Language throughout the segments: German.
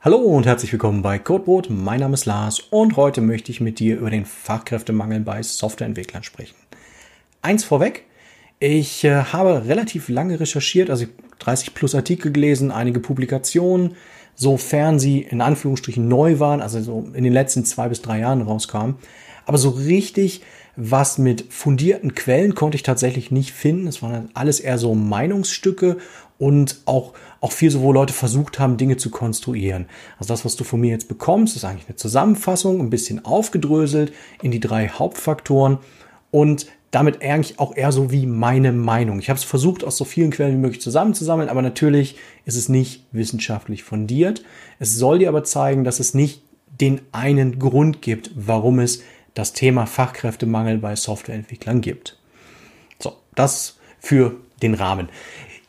Hallo und herzlich willkommen bei Codeboard. Mein Name ist Lars und heute möchte ich mit dir über den Fachkräftemangel bei Softwareentwicklern sprechen. Eins vorweg, ich äh, habe relativ lange recherchiert, also 30 plus Artikel gelesen, einige Publikationen, sofern sie in Anführungsstrichen neu waren, also so in den letzten zwei bis drei Jahren rauskamen. Aber so richtig was mit fundierten Quellen konnte ich tatsächlich nicht finden. Es waren alles eher so Meinungsstücke und auch, auch viel so, wo Leute versucht haben, Dinge zu konstruieren. Also das, was du von mir jetzt bekommst, ist eigentlich eine Zusammenfassung, ein bisschen aufgedröselt in die drei Hauptfaktoren und damit eigentlich auch eher so wie meine Meinung. Ich habe es versucht, aus so vielen Quellen wie möglich zusammenzusammeln, aber natürlich ist es nicht wissenschaftlich fundiert. Es soll dir aber zeigen, dass es nicht den einen Grund gibt, warum es das Thema Fachkräftemangel bei Softwareentwicklern gibt. So, das für den Rahmen.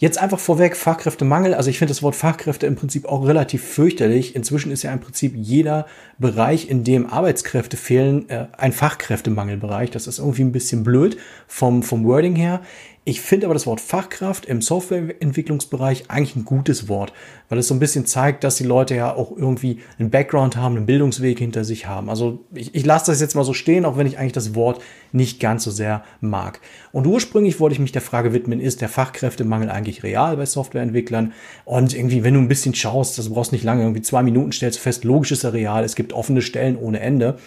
Jetzt einfach vorweg Fachkräftemangel. Also ich finde das Wort Fachkräfte im Prinzip auch relativ fürchterlich. Inzwischen ist ja im Prinzip jeder Bereich, in dem Arbeitskräfte fehlen, äh, ein Fachkräftemangelbereich. Das ist irgendwie ein bisschen blöd vom, vom Wording her. Ich finde aber das Wort Fachkraft im Softwareentwicklungsbereich eigentlich ein gutes Wort, weil es so ein bisschen zeigt, dass die Leute ja auch irgendwie einen Background haben, einen Bildungsweg hinter sich haben. Also ich, ich lasse das jetzt mal so stehen, auch wenn ich eigentlich das Wort nicht ganz so sehr mag. Und ursprünglich wollte ich mich der Frage widmen, ist der Fachkräftemangel eigentlich real bei Softwareentwicklern? Und irgendwie, wenn du ein bisschen schaust, das brauchst nicht lange, irgendwie zwei Minuten stellst du fest, logisch ist er real, es gibt offene Stellen ohne Ende.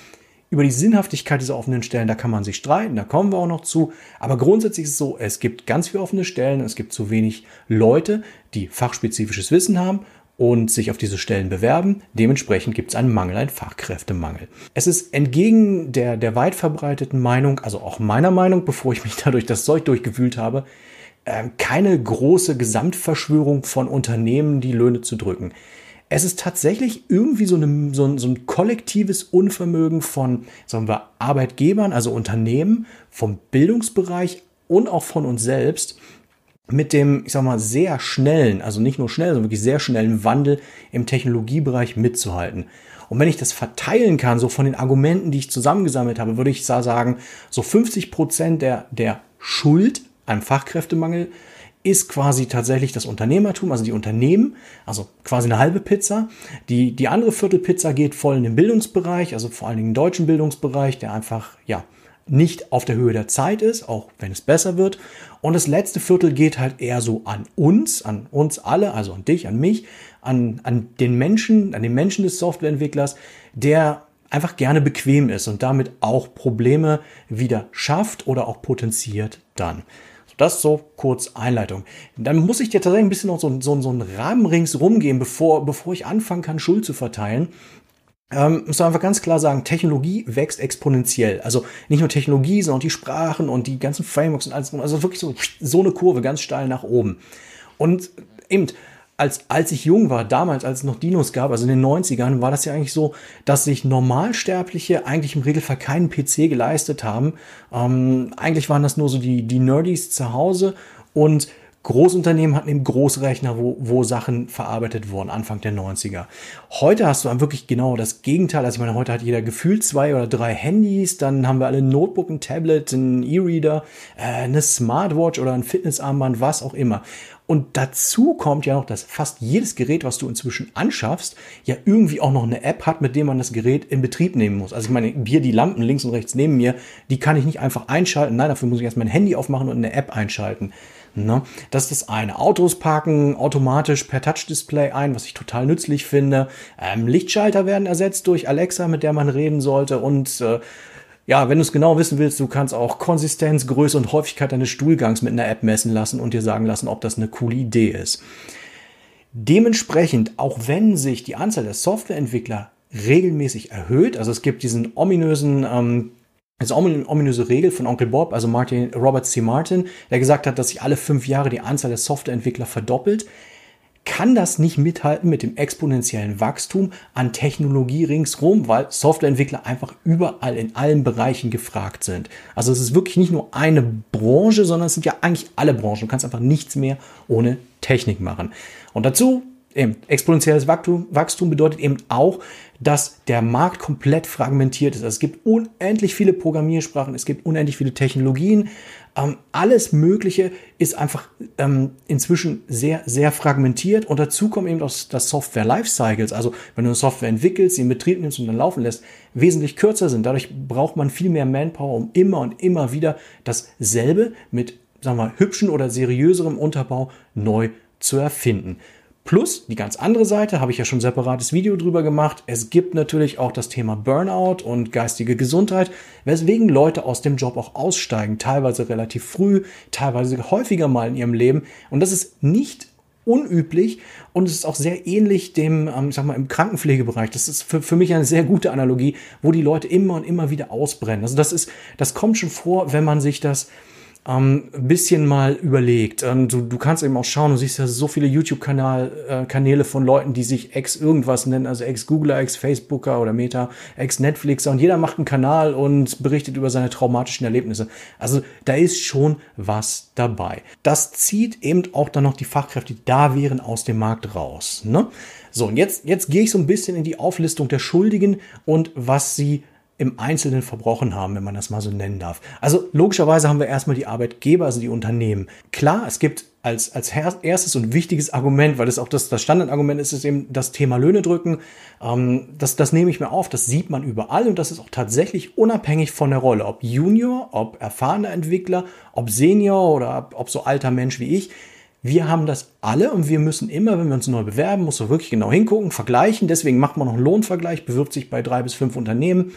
Über die Sinnhaftigkeit dieser offenen Stellen, da kann man sich streiten, da kommen wir auch noch zu. Aber grundsätzlich ist es so, es gibt ganz viele offene Stellen, es gibt zu wenig Leute, die fachspezifisches Wissen haben und sich auf diese Stellen bewerben. Dementsprechend gibt es einen Mangel, einen Fachkräftemangel. Es ist entgegen der, der weit verbreiteten Meinung, also auch meiner Meinung, bevor ich mich dadurch das Zeug durchgewühlt habe, ähm, keine große Gesamtverschwörung von Unternehmen, die Löhne zu drücken es ist tatsächlich irgendwie so, eine, so, ein, so ein kollektives Unvermögen von, sagen wir, Arbeitgebern, also Unternehmen, vom Bildungsbereich und auch von uns selbst, mit dem, ich sag mal, sehr schnellen, also nicht nur schnell, sondern wirklich sehr schnellen Wandel im Technologiebereich mitzuhalten. Und wenn ich das verteilen kann, so von den Argumenten, die ich zusammengesammelt habe, würde ich sagen, so 50 Prozent der, der Schuld am Fachkräftemangel ist quasi tatsächlich das Unternehmertum, also die Unternehmen, also quasi eine halbe Pizza. Die, die andere Viertelpizza geht voll in den Bildungsbereich, also vor allen Dingen den deutschen Bildungsbereich, der einfach, ja, nicht auf der Höhe der Zeit ist, auch wenn es besser wird. Und das letzte Viertel geht halt eher so an uns, an uns alle, also an dich, an mich, an, an den Menschen, an den Menschen des Softwareentwicklers, der einfach gerne bequem ist und damit auch Probleme wieder schafft oder auch potenziert dann. Das so kurz Einleitung. Dann muss ich dir tatsächlich ein bisschen noch so, so, so einen Rahmen ringsrum gehen, bevor, bevor ich anfangen kann, Schuld zu verteilen. Ähm, muss einfach ganz klar sagen, Technologie wächst exponentiell. Also nicht nur Technologie, sondern auch die Sprachen und die ganzen Frameworks und alles. Also wirklich so, so eine Kurve ganz steil nach oben. Und eben, als, als ich jung war, damals, als es noch Dinos gab, also in den 90ern, war das ja eigentlich so, dass sich Normalsterbliche eigentlich im Regelfall keinen PC geleistet haben. Ähm, eigentlich waren das nur so die, die Nerdies zu Hause und Großunternehmen hatten eben Großrechner, wo, wo Sachen verarbeitet wurden, Anfang der 90er. Heute hast du wirklich genau das Gegenteil. Also ich meine, heute hat jeder gefühlt zwei oder drei Handys, dann haben wir alle ein Notebook, ein Tablet, ein E-Reader, äh, eine Smartwatch oder ein Fitnessarmband, was auch immer. Und dazu kommt ja noch, dass fast jedes Gerät, was du inzwischen anschaffst, ja irgendwie auch noch eine App hat, mit der man das Gerät in Betrieb nehmen muss. Also ich meine, hier die Lampen links und rechts neben mir, die kann ich nicht einfach einschalten. Nein, dafür muss ich erst mein Handy aufmachen und eine App einschalten. Ne? Das ist das eine. Autos parken automatisch per Touch-Display ein, was ich total nützlich finde. Ähm, Lichtschalter werden ersetzt durch Alexa, mit der man reden sollte. Und äh, ja, wenn du es genau wissen willst, du kannst auch Konsistenz, Größe und Häufigkeit deines Stuhlgangs mit einer App messen lassen und dir sagen lassen, ob das eine coole Idee ist. Dementsprechend, auch wenn sich die Anzahl der Softwareentwickler regelmäßig erhöht, also es gibt diesen ominösen ähm, das ist eine ominöse Regel von Onkel Bob, also Martin, Robert C. Martin, der gesagt hat, dass sich alle fünf Jahre die Anzahl der Softwareentwickler verdoppelt kann das nicht mithalten mit dem exponentiellen Wachstum an Technologie ringsrum, weil Softwareentwickler einfach überall in allen Bereichen gefragt sind. Also es ist wirklich nicht nur eine Branche, sondern es sind ja eigentlich alle Branchen. Du kannst einfach nichts mehr ohne Technik machen. Und dazu eben, exponentielles Wachstum, bedeutet eben auch, dass der Markt komplett fragmentiert ist. Also es gibt unendlich viele Programmiersprachen, es gibt unendlich viele Technologien. Ähm, alles Mögliche ist einfach ähm, inzwischen sehr, sehr fragmentiert. Und dazu kommt eben auch das Software Lifecycles. Also wenn du eine Software entwickelst, sie in Betrieb nimmst und dann laufen lässt, wesentlich kürzer sind. Dadurch braucht man viel mehr Manpower, um immer und immer wieder dasselbe mit, sagen wir mal, hübschen oder seriöserem Unterbau neu zu erfinden. Plus die ganz andere Seite, habe ich ja schon ein separates Video drüber gemacht. Es gibt natürlich auch das Thema Burnout und geistige Gesundheit, weswegen Leute aus dem Job auch aussteigen, teilweise relativ früh, teilweise häufiger mal in ihrem Leben. Und das ist nicht unüblich und es ist auch sehr ähnlich dem, ähm, ich sag mal, im Krankenpflegebereich. Das ist für, für mich eine sehr gute Analogie, wo die Leute immer und immer wieder ausbrennen. Also das ist, das kommt schon vor, wenn man sich das ähm, ein bisschen mal überlegt. Ähm, du, du kannst eben auch schauen, du siehst ja so viele YouTube-Kanäle äh, von Leuten, die sich ex irgendwas nennen, also ex Googler, ex Facebooker oder Meta, ex Netflixer und jeder macht einen Kanal und berichtet über seine traumatischen Erlebnisse. Also da ist schon was dabei. Das zieht eben auch dann noch die Fachkräfte, die da wären, aus dem Markt raus. Ne? So, und jetzt, jetzt gehe ich so ein bisschen in die Auflistung der Schuldigen und was sie im Einzelnen verbrochen haben, wenn man das mal so nennen darf. Also logischerweise haben wir erstmal die Arbeitgeber, also die Unternehmen. Klar, es gibt als, als erstes und wichtiges Argument, weil es auch das, das Standardargument ist, ist eben das Thema Löhne drücken. Ähm, das, das nehme ich mir auf, das sieht man überall und das ist auch tatsächlich unabhängig von der Rolle. Ob Junior, ob erfahrener Entwickler, ob Senior oder ob, ob so alter Mensch wie ich. Wir haben das alle und wir müssen immer, wenn wir uns neu bewerben, muss so wirklich genau hingucken, vergleichen. Deswegen macht man noch einen Lohnvergleich, bewirbt sich bei drei bis fünf Unternehmen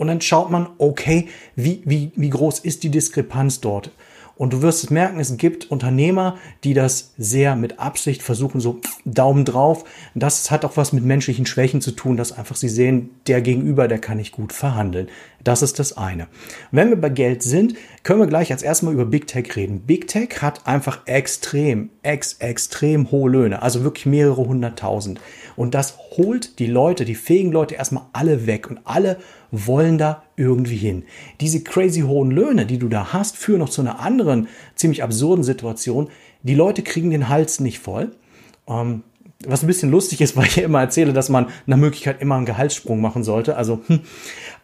und dann schaut man, okay, wie, wie, wie groß ist die Diskrepanz dort? Und du wirst es merken, es gibt Unternehmer, die das sehr mit Absicht versuchen, so Daumen drauf. Das hat auch was mit menschlichen Schwächen zu tun, dass einfach sie sehen, der Gegenüber, der kann nicht gut verhandeln. Das ist das eine. Wenn wir bei Geld sind, können wir gleich als erstes mal über Big Tech reden. Big Tech hat einfach extrem, ex, extrem hohe Löhne, also wirklich mehrere hunderttausend. Und das holt die Leute, die fähigen Leute erstmal alle weg und alle wollen da irgendwie hin. Diese crazy hohen Löhne, die du da hast, führen noch zu einer anderen ziemlich absurden Situation. Die Leute kriegen den Hals nicht voll. Ähm, was ein bisschen lustig ist, weil ich ja immer erzähle, dass man nach Möglichkeit immer einen Gehaltssprung machen sollte. Also, hm.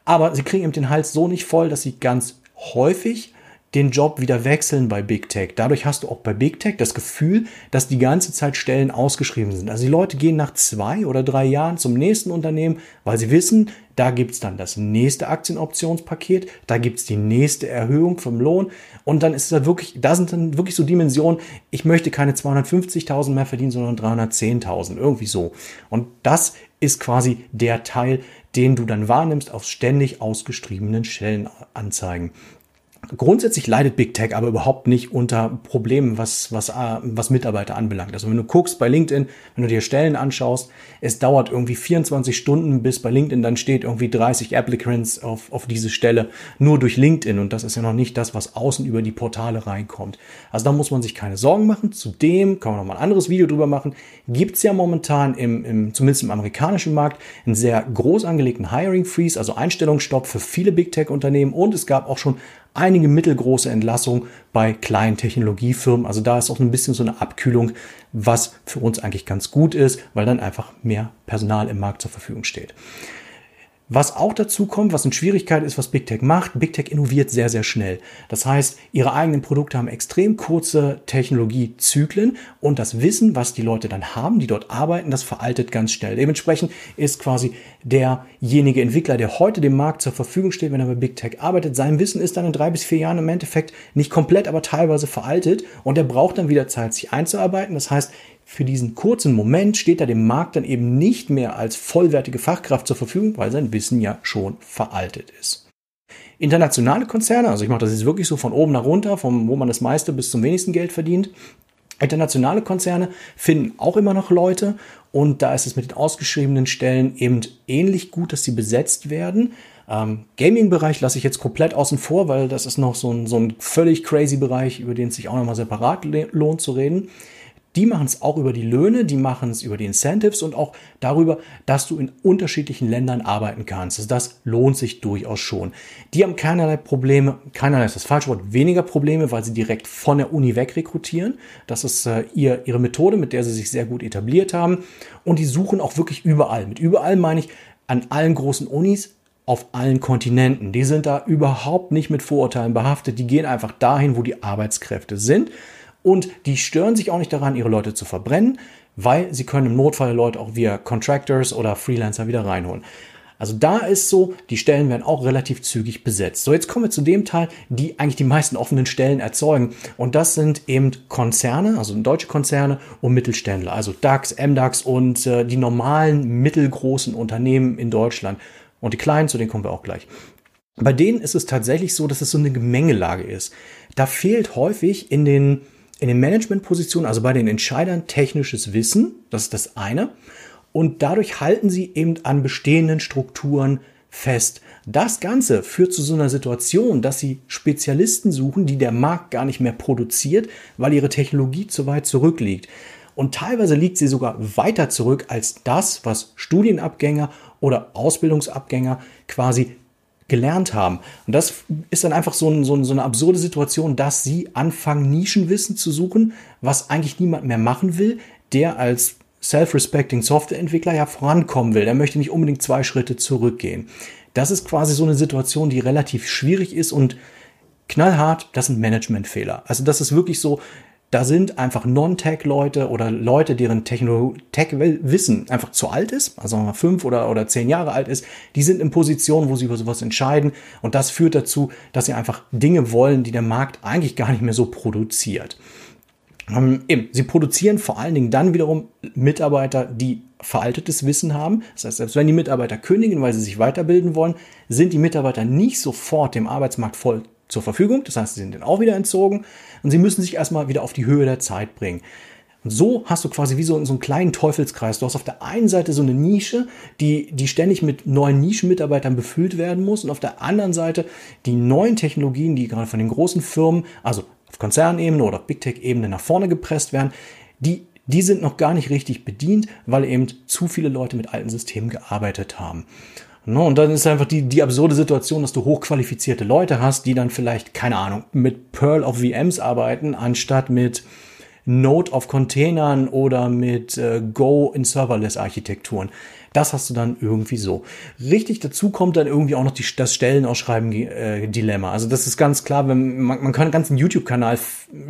aber sie kriegen eben den Hals so nicht voll, dass sie ganz häufig den Job wieder wechseln bei Big Tech. Dadurch hast du auch bei Big Tech das Gefühl, dass die ganze Zeit Stellen ausgeschrieben sind. Also die Leute gehen nach zwei oder drei Jahren zum nächsten Unternehmen, weil sie wissen, da gibt's dann das nächste Aktienoptionspaket, da gibt's die nächste Erhöhung vom Lohn und dann ist da wirklich, da sind dann wirklich so Dimensionen, ich möchte keine 250.000 mehr verdienen, sondern 310.000, irgendwie so. Und das ist quasi der Teil, den du dann wahrnimmst auf ständig ausgeschriebenen Stellenanzeigen. Grundsätzlich leidet Big Tech aber überhaupt nicht unter Problemen, was, was, äh, was Mitarbeiter anbelangt. Also wenn du guckst bei LinkedIn, wenn du dir Stellen anschaust, es dauert irgendwie 24 Stunden, bis bei LinkedIn dann steht irgendwie 30 Applicants auf, auf diese Stelle, nur durch LinkedIn. Und das ist ja noch nicht das, was außen über die Portale reinkommt. Also da muss man sich keine Sorgen machen. Zudem, kann man noch mal ein anderes Video drüber machen, gibt es ja momentan im, im, zumindest im amerikanischen Markt, einen sehr groß angelegten Hiring Freeze, also Einstellungsstopp für viele Big Tech Unternehmen. Und es gab auch schon einige mittelgroße Entlassungen bei kleinen Technologiefirmen. Also da ist auch ein bisschen so eine Abkühlung, was für uns eigentlich ganz gut ist, weil dann einfach mehr Personal im Markt zur Verfügung steht. Was auch dazu kommt, was eine Schwierigkeit ist, was Big Tech macht, Big Tech innoviert sehr, sehr schnell. Das heißt, ihre eigenen Produkte haben extrem kurze Technologiezyklen und das Wissen, was die Leute dann haben, die dort arbeiten, das veraltet ganz schnell. Dementsprechend ist quasi derjenige Entwickler, der heute dem Markt zur Verfügung steht, wenn er bei Big Tech arbeitet, sein Wissen ist dann in drei bis vier Jahren im Endeffekt nicht komplett, aber teilweise veraltet und er braucht dann wieder Zeit, sich einzuarbeiten. Das heißt, für diesen kurzen Moment steht er dem Markt dann eben nicht mehr als vollwertige Fachkraft zur Verfügung, weil sein Wissen ja schon veraltet ist. Internationale Konzerne, also ich mache das jetzt wirklich so von oben nach runter, vom, wo man das meiste bis zum wenigsten Geld verdient. Internationale Konzerne finden auch immer noch Leute und da ist es mit den ausgeschriebenen Stellen eben ähnlich gut, dass sie besetzt werden. Ähm, Gaming-Bereich lasse ich jetzt komplett außen vor, weil das ist noch so ein, so ein völlig crazy Bereich, über den es sich auch nochmal separat lohnt zu reden. Die machen es auch über die Löhne, die machen es über die Incentives und auch darüber, dass du in unterschiedlichen Ländern arbeiten kannst. Also das lohnt sich durchaus schon. Die haben keinerlei Probleme, keinerlei ist das falsche Wort, weniger Probleme, weil sie direkt von der Uni weg rekrutieren. Das ist äh, ihr, ihre Methode, mit der sie sich sehr gut etabliert haben. Und die suchen auch wirklich überall. Mit überall meine ich an allen großen Unis, auf allen Kontinenten. Die sind da überhaupt nicht mit Vorurteilen behaftet. Die gehen einfach dahin, wo die Arbeitskräfte sind. Und die stören sich auch nicht daran, ihre Leute zu verbrennen, weil sie können im Notfall Leute auch via Contractors oder Freelancer wieder reinholen. Also da ist so, die Stellen werden auch relativ zügig besetzt. So, jetzt kommen wir zu dem Teil, die eigentlich die meisten offenen Stellen erzeugen. Und das sind eben Konzerne, also deutsche Konzerne und Mittelständler, also DAX, MDAX und äh, die normalen mittelgroßen Unternehmen in Deutschland. Und die kleinen, zu denen kommen wir auch gleich. Bei denen ist es tatsächlich so, dass es so eine Gemengelage ist. Da fehlt häufig in den, in den Managementpositionen, also bei den Entscheidern, technisches Wissen. Das ist das eine. Und dadurch halten sie eben an bestehenden Strukturen fest. Das Ganze führt zu so einer Situation, dass sie Spezialisten suchen, die der Markt gar nicht mehr produziert, weil ihre Technologie zu weit zurückliegt. Und teilweise liegt sie sogar weiter zurück als das, was Studienabgänger oder Ausbildungsabgänger quasi gelernt haben. Und das ist dann einfach so, ein, so, eine absurde Situation, dass sie anfangen, Nischenwissen zu suchen, was eigentlich niemand mehr machen will, der als self-respecting Softwareentwickler ja vorankommen will. Der möchte nicht unbedingt zwei Schritte zurückgehen. Das ist quasi so eine Situation, die relativ schwierig ist und knallhart, das sind Managementfehler. Also das ist wirklich so, da sind einfach Non-Tech-Leute oder Leute, deren Tech-Wissen einfach zu alt ist, also fünf oder, oder zehn Jahre alt ist, die sind in Positionen, wo sie über sowas entscheiden. Und das führt dazu, dass sie einfach Dinge wollen, die der Markt eigentlich gar nicht mehr so produziert. Ähm, eben, sie produzieren vor allen Dingen dann wiederum Mitarbeiter, die veraltetes Wissen haben. Das heißt, selbst wenn die Mitarbeiter kündigen, weil sie sich weiterbilden wollen, sind die Mitarbeiter nicht sofort dem Arbeitsmarkt voll zur Verfügung. Das heißt, sie sind dann auch wieder entzogen und sie müssen sich erstmal wieder auf die Höhe der Zeit bringen. Und so hast du quasi wie so, so einen kleinen Teufelskreis. Du hast auf der einen Seite so eine Nische, die, die ständig mit neuen Nischenmitarbeitern befüllt werden muss und auf der anderen Seite die neuen Technologien, die gerade von den großen Firmen, also auf Konzernebene oder Big Tech-Ebene nach vorne gepresst werden, die, die sind noch gar nicht richtig bedient, weil eben zu viele Leute mit alten Systemen gearbeitet haben. Ne, und dann ist einfach die, die absurde Situation, dass du hochqualifizierte Leute hast, die dann vielleicht, keine Ahnung, mit Perl auf VMs arbeiten, anstatt mit Node auf Containern oder mit äh, Go in Serverless-Architekturen. Das hast du dann irgendwie so. Richtig dazu kommt dann irgendwie auch noch die, das Stellenausschreiben-Dilemma. Äh, also das ist ganz klar, wenn man, man kann einen ganzen YouTube-Kanal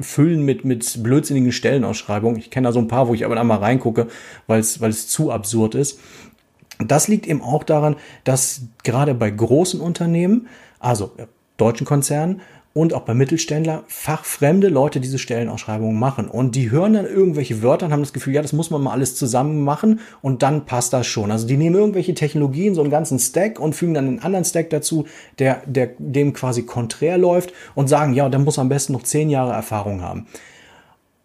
füllen mit, mit blödsinnigen Stellenausschreibungen. Ich kenne da so ein paar, wo ich aber dann mal reingucke, weil es weil es zu absurd ist. Das liegt eben auch daran, dass gerade bei großen Unternehmen, also deutschen Konzernen und auch bei Mittelständler fachfremde Leute diese Stellenausschreibungen machen. Und die hören dann irgendwelche Wörter und haben das Gefühl, ja, das muss man mal alles zusammen machen und dann passt das schon. Also die nehmen irgendwelche Technologien, so einen ganzen Stack und fügen dann einen anderen Stack dazu, der, der dem quasi konträr läuft und sagen, ja, der muss am besten noch zehn Jahre Erfahrung haben.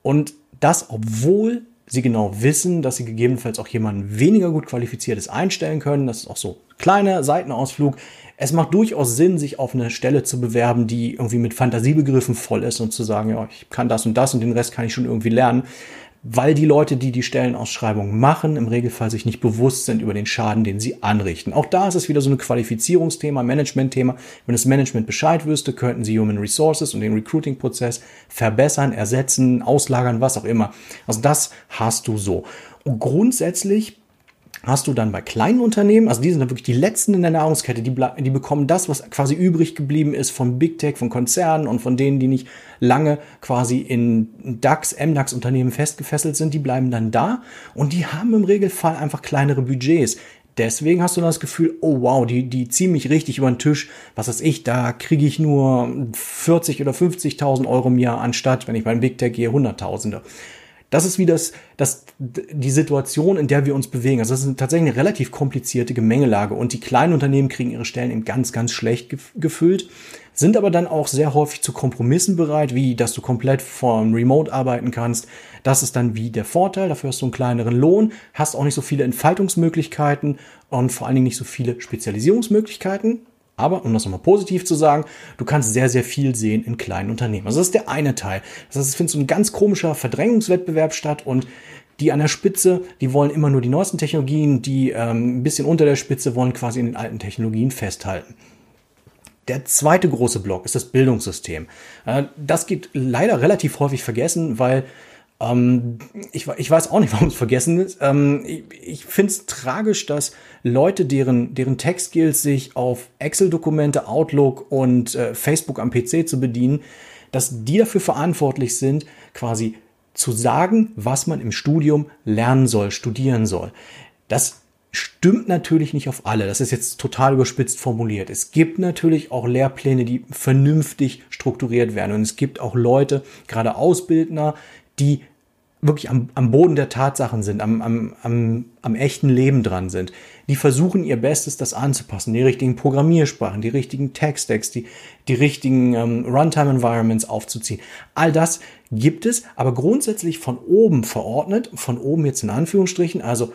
Und das, obwohl sie genau wissen, dass sie gegebenenfalls auch jemanden weniger gut qualifiziertes einstellen können. Das ist auch so kleiner Seitenausflug. Es macht durchaus Sinn, sich auf eine Stelle zu bewerben, die irgendwie mit Fantasiebegriffen voll ist und zu sagen, ja, ich kann das und das und den Rest kann ich schon irgendwie lernen weil die Leute, die die Stellenausschreibung machen, im Regelfall sich nicht bewusst sind über den Schaden, den sie anrichten. Auch da ist es wieder so ein Qualifizierungsthema, Managementthema. Wenn das Management Bescheid wüsste, könnten sie Human Resources und den Recruiting-Prozess verbessern, ersetzen, auslagern, was auch immer. Also das hast du so. Und grundsätzlich hast du dann bei kleinen Unternehmen, also die sind dann wirklich die letzten in der Nahrungskette, die, die bekommen das, was quasi übrig geblieben ist von Big Tech, von Konzernen und von denen, die nicht lange quasi in DAX, MDAX Unternehmen festgefesselt sind, die bleiben dann da und die haben im Regelfall einfach kleinere Budgets. Deswegen hast du das Gefühl, oh wow, die, die ziehen mich richtig über den Tisch. Was weiß ich, da kriege ich nur 40 oder 50.000 Euro im Jahr anstatt, wenn ich beim Big Tech gehe, Hunderttausende. Das ist wie das, das, die Situation, in der wir uns bewegen. Also das ist tatsächlich eine relativ komplizierte Gemengelage und die kleinen Unternehmen kriegen ihre Stellen eben ganz, ganz schlecht gefüllt, sind aber dann auch sehr häufig zu Kompromissen bereit, wie dass du komplett vom Remote arbeiten kannst. Das ist dann wie der Vorteil. Dafür hast du einen kleineren Lohn, hast auch nicht so viele Entfaltungsmöglichkeiten und vor allen Dingen nicht so viele Spezialisierungsmöglichkeiten. Aber, um das nochmal positiv zu sagen, du kannst sehr, sehr viel sehen in kleinen Unternehmen. Also das ist der eine Teil. Das heißt, es findet so ein ganz komischer Verdrängungswettbewerb statt und die an der Spitze, die wollen immer nur die neuesten Technologien, die ähm, ein bisschen unter der Spitze wollen quasi in den alten Technologien festhalten. Der zweite große Block ist das Bildungssystem. Äh, das geht leider relativ häufig vergessen, weil ähm, ich, ich, weiß auch nicht, warum es vergessen ist. Ähm, ich ich finde es tragisch, dass Leute, deren, deren Tech-Skills sich auf Excel-Dokumente, Outlook und äh, Facebook am PC zu bedienen, dass die dafür verantwortlich sind, quasi zu sagen, was man im Studium lernen soll, studieren soll. Das stimmt natürlich nicht auf alle. Das ist jetzt total überspitzt formuliert. Es gibt natürlich auch Lehrpläne, die vernünftig strukturiert werden. Und es gibt auch Leute, gerade Ausbildner, die wirklich am, am Boden der Tatsachen sind, am, am, am, am echten Leben dran sind. Die versuchen ihr Bestes, das anzupassen, die richtigen Programmiersprachen, die richtigen Tech-Stacks, die, die richtigen ähm, Runtime-Environments aufzuziehen. All das gibt es, aber grundsätzlich von oben verordnet, von oben jetzt in Anführungsstrichen, also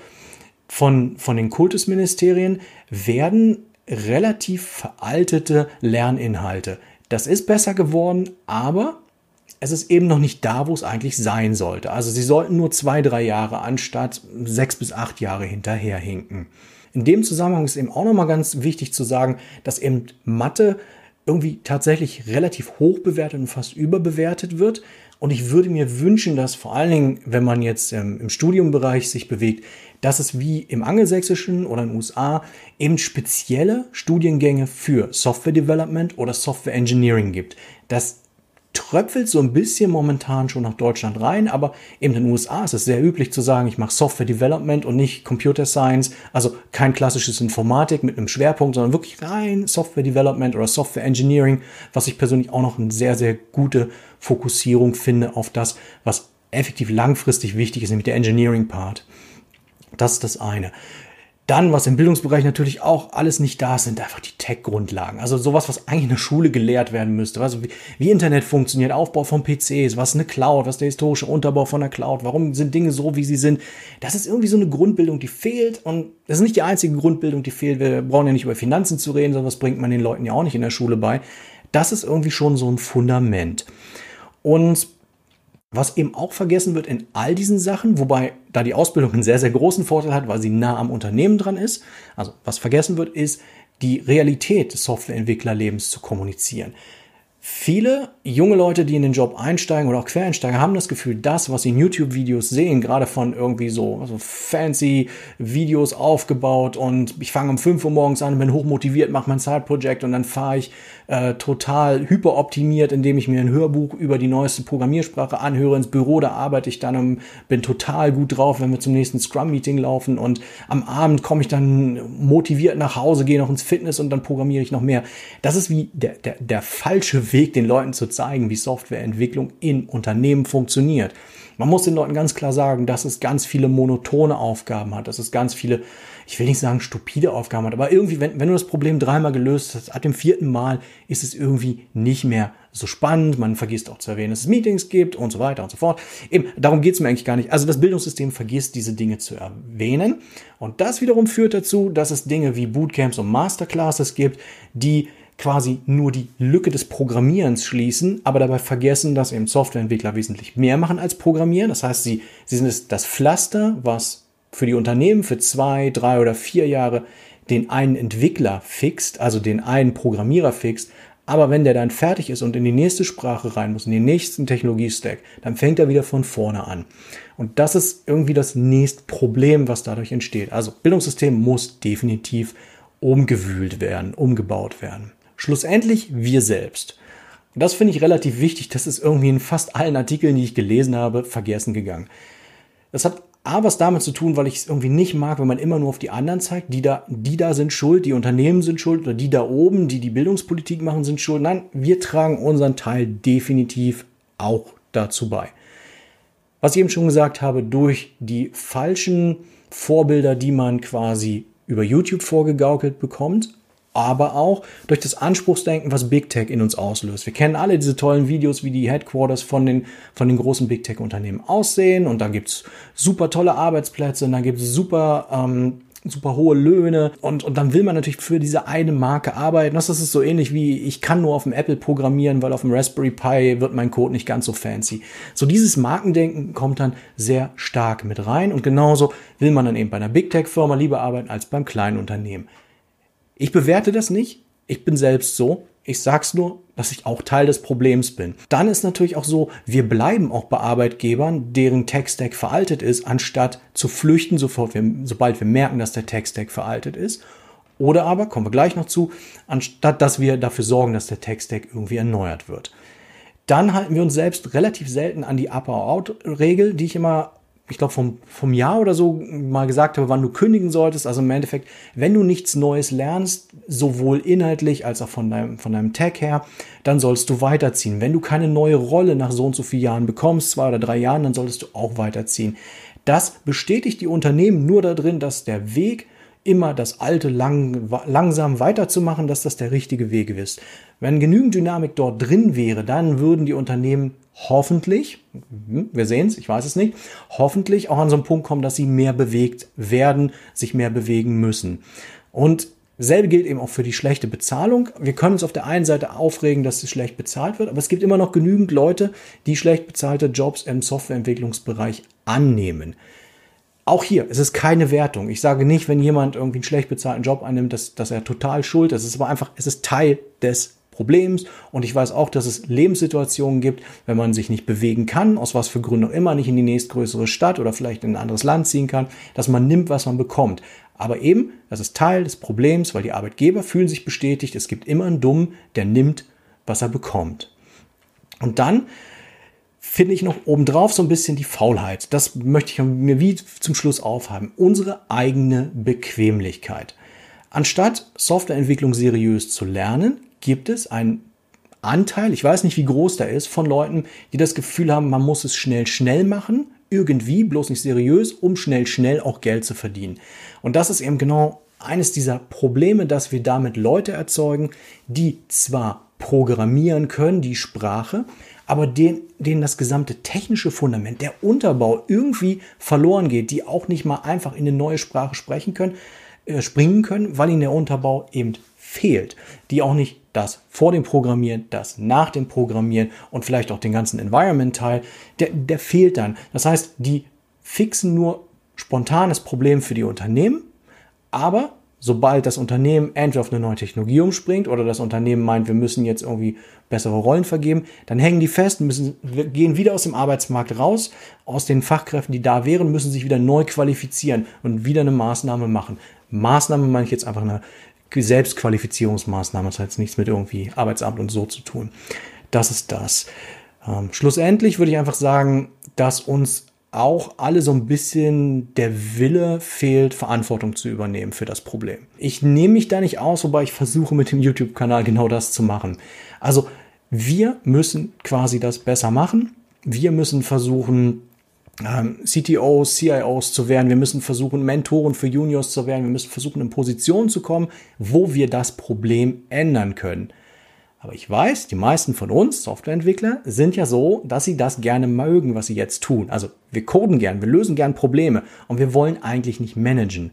von, von den Kultusministerien werden relativ veraltete Lerninhalte. Das ist besser geworden, aber es ist eben noch nicht da, wo es eigentlich sein sollte. Also sie sollten nur zwei, drei Jahre anstatt sechs bis acht Jahre hinterherhinken. In dem Zusammenhang ist eben auch nochmal ganz wichtig zu sagen, dass eben Mathe irgendwie tatsächlich relativ hoch bewertet und fast überbewertet wird. Und ich würde mir wünschen, dass vor allen Dingen, wenn man jetzt ähm, im Studiumbereich sich bewegt, dass es wie im Angelsächsischen oder in den USA eben spezielle Studiengänge für Software Development oder Software Engineering gibt. Das tröpfelt so ein bisschen momentan schon nach Deutschland rein, aber eben in den USA ist es sehr üblich zu sagen, ich mache Software Development und nicht Computer Science, also kein klassisches Informatik mit einem Schwerpunkt, sondern wirklich rein Software Development oder Software Engineering, was ich persönlich auch noch eine sehr, sehr gute Fokussierung finde auf das, was effektiv langfristig wichtig ist, nämlich der Engineering Part. Das ist das eine. Dann, was im Bildungsbereich natürlich auch alles nicht da ist, sind einfach die Tech-Grundlagen. Also sowas, was eigentlich in der Schule gelehrt werden müsste. Also wie, wie, Internet funktioniert, Aufbau von PCs, was eine Cloud, was der historische Unterbau von der Cloud, warum sind Dinge so, wie sie sind. Das ist irgendwie so eine Grundbildung, die fehlt. Und das ist nicht die einzige Grundbildung, die fehlt. Wir brauchen ja nicht über Finanzen zu reden, sondern das bringt man den Leuten ja auch nicht in der Schule bei. Das ist irgendwie schon so ein Fundament. Und was eben auch vergessen wird in all diesen Sachen, wobei da die Ausbildung einen sehr, sehr großen Vorteil hat, weil sie nah am Unternehmen dran ist. Also was vergessen wird, ist die Realität des Softwareentwicklerlebens zu kommunizieren. Viele junge Leute, die in den Job einsteigen oder auch Quereinsteiger, haben das Gefühl, das, was sie in YouTube-Videos sehen, gerade von irgendwie so, so fancy Videos aufgebaut und ich fange um 5 Uhr morgens an, bin hochmotiviert, mache mein Side-Project und dann fahre ich äh, total hyperoptimiert, indem ich mir ein Hörbuch über die neueste Programmiersprache anhöre ins Büro, da arbeite ich dann und bin total gut drauf, wenn wir zum nächsten Scrum-Meeting laufen und am Abend komme ich dann motiviert nach Hause, gehe noch ins Fitness und dann programmiere ich noch mehr. Das ist wie der, der, der falsche Weg Weg, den Leuten zu zeigen, wie Softwareentwicklung in Unternehmen funktioniert. Man muss den Leuten ganz klar sagen, dass es ganz viele monotone Aufgaben hat, dass es ganz viele, ich will nicht sagen stupide Aufgaben hat, aber irgendwie, wenn, wenn du das Problem dreimal gelöst hast, ab dem vierten Mal ist es irgendwie nicht mehr so spannend. Man vergisst auch zu erwähnen, dass es Meetings gibt und so weiter und so fort. Eben, darum geht es mir eigentlich gar nicht. Also das Bildungssystem vergisst diese Dinge zu erwähnen. Und das wiederum führt dazu, dass es Dinge wie Bootcamps und Masterclasses gibt, die quasi nur die Lücke des Programmierens schließen, aber dabei vergessen, dass eben Softwareentwickler wesentlich mehr machen als Programmieren. Das heißt, sie, sie sind das Pflaster, was für die Unternehmen für zwei, drei oder vier Jahre den einen Entwickler fixt, also den einen Programmierer fixt. Aber wenn der dann fertig ist und in die nächste Sprache rein muss, in den nächsten Technologiestack, dann fängt er wieder von vorne an. Und das ist irgendwie das nächste Problem, was dadurch entsteht. Also Bildungssystem muss definitiv umgewühlt werden, umgebaut werden. Schlussendlich wir selbst. Und das finde ich relativ wichtig. Das ist irgendwie in fast allen Artikeln, die ich gelesen habe, vergessen gegangen. Das hat A, was damit zu tun, weil ich es irgendwie nicht mag, wenn man immer nur auf die anderen zeigt. Die da, die da sind schuld, die Unternehmen sind schuld oder die da oben, die die Bildungspolitik machen, sind schuld. Nein, wir tragen unseren Teil definitiv auch dazu bei. Was ich eben schon gesagt habe, durch die falschen Vorbilder, die man quasi über YouTube vorgegaukelt bekommt, aber auch durch das Anspruchsdenken, was Big Tech in uns auslöst. Wir kennen alle diese tollen Videos, wie die Headquarters von den, von den großen Big Tech-Unternehmen aussehen und da gibt's super tolle Arbeitsplätze und da gibt's super ähm, super hohe Löhne und, und dann will man natürlich für diese eine Marke arbeiten. Das ist so ähnlich wie ich kann nur auf dem Apple programmieren, weil auf dem Raspberry Pi wird mein Code nicht ganz so fancy. So dieses Markendenken kommt dann sehr stark mit rein und genauso will man dann eben bei einer Big Tech Firma lieber arbeiten als beim kleinen Unternehmen. Ich bewerte das nicht. Ich bin selbst so. Ich sag's nur, dass ich auch Teil des Problems bin. Dann ist natürlich auch so, wir bleiben auch bei Arbeitgebern, deren Tech-Stack veraltet ist, anstatt zu flüchten, sofort sobald wir merken, dass der Tech-Stack veraltet ist. Oder aber, kommen wir gleich noch zu, anstatt dass wir dafür sorgen, dass der Tech-Stack irgendwie erneuert wird. Dann halten wir uns selbst relativ selten an die Upper-Out-Regel, die ich immer ich glaube, vom, vom Jahr oder so mal gesagt habe, wann du kündigen solltest. Also im Endeffekt, wenn du nichts Neues lernst, sowohl inhaltlich als auch von deinem, von deinem Tag her, dann sollst du weiterziehen. Wenn du keine neue Rolle nach so und so vielen Jahren bekommst, zwei oder drei Jahren, dann solltest du auch weiterziehen. Das bestätigt die Unternehmen nur darin, dass der Weg immer das Alte lang, langsam weiterzumachen, dass das der richtige Weg ist. Wenn genügend Dynamik dort drin wäre, dann würden die Unternehmen hoffentlich, hm, wir sehen es, ich weiß es nicht, hoffentlich auch an so einen Punkt kommen, dass sie mehr bewegt werden, sich mehr bewegen müssen. Und Selbe gilt eben auch für die schlechte Bezahlung. Wir können uns auf der einen Seite aufregen, dass es schlecht bezahlt wird, aber es gibt immer noch genügend Leute, die schlecht bezahlte Jobs im Softwareentwicklungsbereich annehmen. Auch hier, es ist keine Wertung. Ich sage nicht, wenn jemand irgendwie einen schlecht bezahlten Job annimmt, dass, dass er total schuld ist. Es ist aber einfach, es ist Teil des Problems. Und ich weiß auch, dass es Lebenssituationen gibt, wenn man sich nicht bewegen kann, aus was für Gründen auch immer, nicht in die nächstgrößere Stadt oder vielleicht in ein anderes Land ziehen kann, dass man nimmt, was man bekommt. Aber eben, das ist Teil des Problems, weil die Arbeitgeber fühlen sich bestätigt. Es gibt immer einen Dummen, der nimmt, was er bekommt. Und dann finde ich noch obendrauf so ein bisschen die Faulheit. Das möchte ich mir wie zum Schluss aufhaben. Unsere eigene Bequemlichkeit. Anstatt Softwareentwicklung seriös zu lernen, gibt es einen Anteil, ich weiß nicht, wie groß der ist, von Leuten, die das Gefühl haben, man muss es schnell, schnell machen, irgendwie, bloß nicht seriös, um schnell, schnell auch Geld zu verdienen. Und das ist eben genau eines dieser Probleme, dass wir damit Leute erzeugen, die zwar programmieren können, die Sprache, aber denen, denen das gesamte technische Fundament, der Unterbau irgendwie verloren geht, die auch nicht mal einfach in eine neue Sprache sprechen können, äh, springen können, weil ihnen der Unterbau eben fehlt, die auch nicht das vor dem Programmieren, das nach dem Programmieren und vielleicht auch den ganzen Environment-Teil, der, der fehlt dann. Das heißt, die fixen nur spontanes Problem für die Unternehmen, aber sobald das Unternehmen entweder auf eine neue Technologie umspringt oder das Unternehmen meint, wir müssen jetzt irgendwie bessere Rollen vergeben, dann hängen die fest, müssen, gehen wieder aus dem Arbeitsmarkt raus, aus den Fachkräften, die da wären, müssen sich wieder neu qualifizieren und wieder eine Maßnahme machen. Maßnahme meine ich jetzt einfach eine Selbstqualifizierungsmaßnahme, das hat jetzt nichts mit irgendwie Arbeitsamt und so zu tun. Das ist das. Ähm, schlussendlich würde ich einfach sagen, dass uns auch alle so ein bisschen der Wille fehlt, Verantwortung zu übernehmen für das Problem. Ich nehme mich da nicht aus, wobei ich versuche mit dem YouTube-Kanal genau das zu machen. Also wir müssen quasi das besser machen. Wir müssen versuchen, ähm, CTOs, CIOs zu werden. Wir müssen versuchen, Mentoren für Juniors zu werden. Wir müssen versuchen, in Positionen zu kommen, wo wir das Problem ändern können. Aber ich weiß, die meisten von uns, Softwareentwickler, sind ja so, dass sie das gerne mögen, was sie jetzt tun. Also wir coden gern, wir lösen gern Probleme und wir wollen eigentlich nicht managen.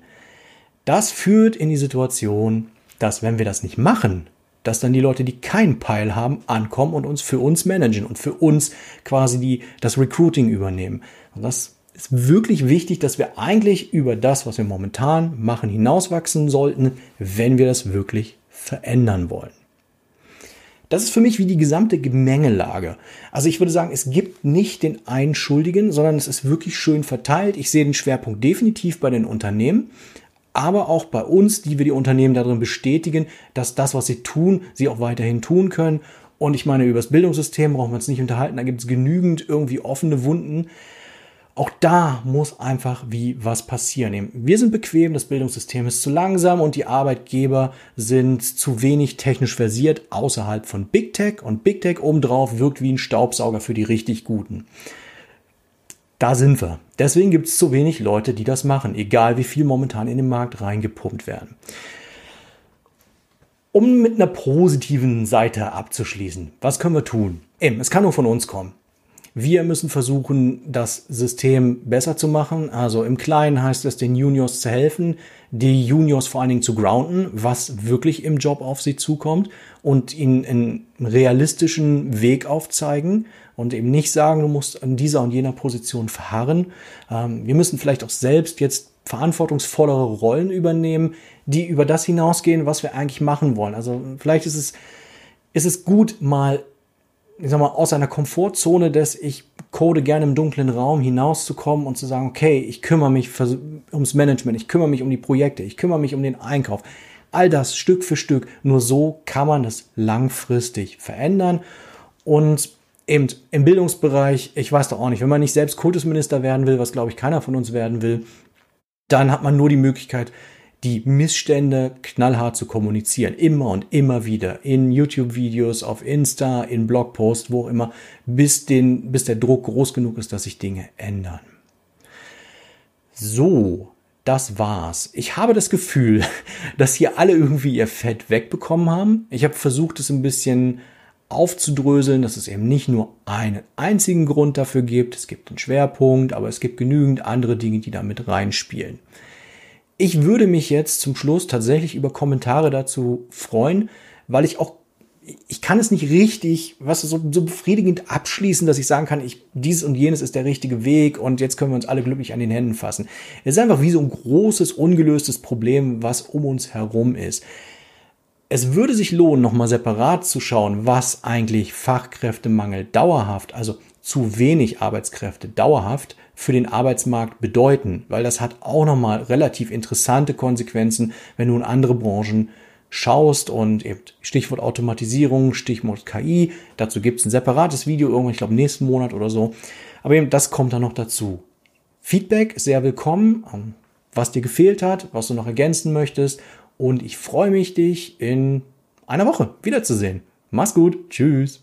Das führt in die Situation, dass wenn wir das nicht machen, dass dann die Leute, die keinen Peil haben, ankommen und uns für uns managen und für uns quasi die, das Recruiting übernehmen. Und das ist wirklich wichtig, dass wir eigentlich über das, was wir momentan machen, hinauswachsen sollten, wenn wir das wirklich verändern wollen. Das ist für mich wie die gesamte Gemengelage. Also ich würde sagen, es gibt nicht den einen Schuldigen, sondern es ist wirklich schön verteilt. Ich sehe den Schwerpunkt definitiv bei den Unternehmen, aber auch bei uns, die wir die Unternehmen darin bestätigen, dass das, was sie tun, sie auch weiterhin tun können. Und ich meine, über das Bildungssystem brauchen wir uns nicht unterhalten. Da gibt es genügend irgendwie offene Wunden. Auch da muss einfach wie was passieren. Wir sind bequem, das Bildungssystem ist zu langsam und die Arbeitgeber sind zu wenig technisch versiert außerhalb von Big Tech und Big Tech obendrauf wirkt wie ein Staubsauger für die richtig Guten. Da sind wir. Deswegen gibt es zu wenig Leute, die das machen, egal wie viel momentan in den Markt reingepumpt werden. Um mit einer positiven Seite abzuschließen, was können wir tun? Eben, es kann nur von uns kommen. Wir müssen versuchen, das System besser zu machen. Also im Kleinen heißt es, den Juniors zu helfen, die Juniors vor allen Dingen zu grounden, was wirklich im Job auf sie zukommt und ihnen einen realistischen Weg aufzeigen und eben nicht sagen, du musst an dieser und jener Position verharren. Ähm, wir müssen vielleicht auch selbst jetzt verantwortungsvollere Rollen übernehmen, die über das hinausgehen, was wir eigentlich machen wollen. Also vielleicht ist es, ist es gut, mal ich sag mal, aus einer Komfortzone des, ich code gerne im dunklen Raum hinauszukommen und zu sagen, okay, ich kümmere mich ums Management, ich kümmere mich um die Projekte, ich kümmere mich um den Einkauf. All das Stück für Stück. Nur so kann man es langfristig verändern. Und eben im Bildungsbereich, ich weiß doch auch nicht, wenn man nicht selbst Kultusminister werden will, was glaube ich keiner von uns werden will, dann hat man nur die Möglichkeit, die Missstände knallhart zu kommunizieren. Immer und immer wieder. In YouTube-Videos, auf Insta, in Blogposts, wo auch immer, bis, den, bis der Druck groß genug ist, dass sich Dinge ändern. So, das war's. Ich habe das Gefühl, dass hier alle irgendwie ihr Fett wegbekommen haben. Ich habe versucht, es ein bisschen aufzudröseln, dass es eben nicht nur einen einzigen Grund dafür gibt. Es gibt einen Schwerpunkt, aber es gibt genügend andere Dinge, die damit reinspielen. Ich würde mich jetzt zum Schluss tatsächlich über Kommentare dazu freuen, weil ich auch ich kann es nicht richtig, was so, so befriedigend abschließen, dass ich sagen kann, ich, dies und jenes ist der richtige Weg und jetzt können wir uns alle glücklich an den Händen fassen. Es ist einfach wie so ein großes, ungelöstes Problem, was um uns herum ist. Es würde sich lohnen, nochmal separat zu schauen, was eigentlich Fachkräftemangel dauerhaft, also zu wenig Arbeitskräfte dauerhaft für den Arbeitsmarkt bedeuten, weil das hat auch nochmal relativ interessante Konsequenzen, wenn du in andere Branchen schaust und eben Stichwort Automatisierung, Stichwort KI, dazu gibt es ein separates Video irgendwann, ich glaube nächsten Monat oder so, aber eben das kommt dann noch dazu. Feedback sehr willkommen, ähm, was dir gefehlt hat, was du noch ergänzen möchtest und ich freue mich, dich in einer Woche wiederzusehen. Mach's gut, tschüss.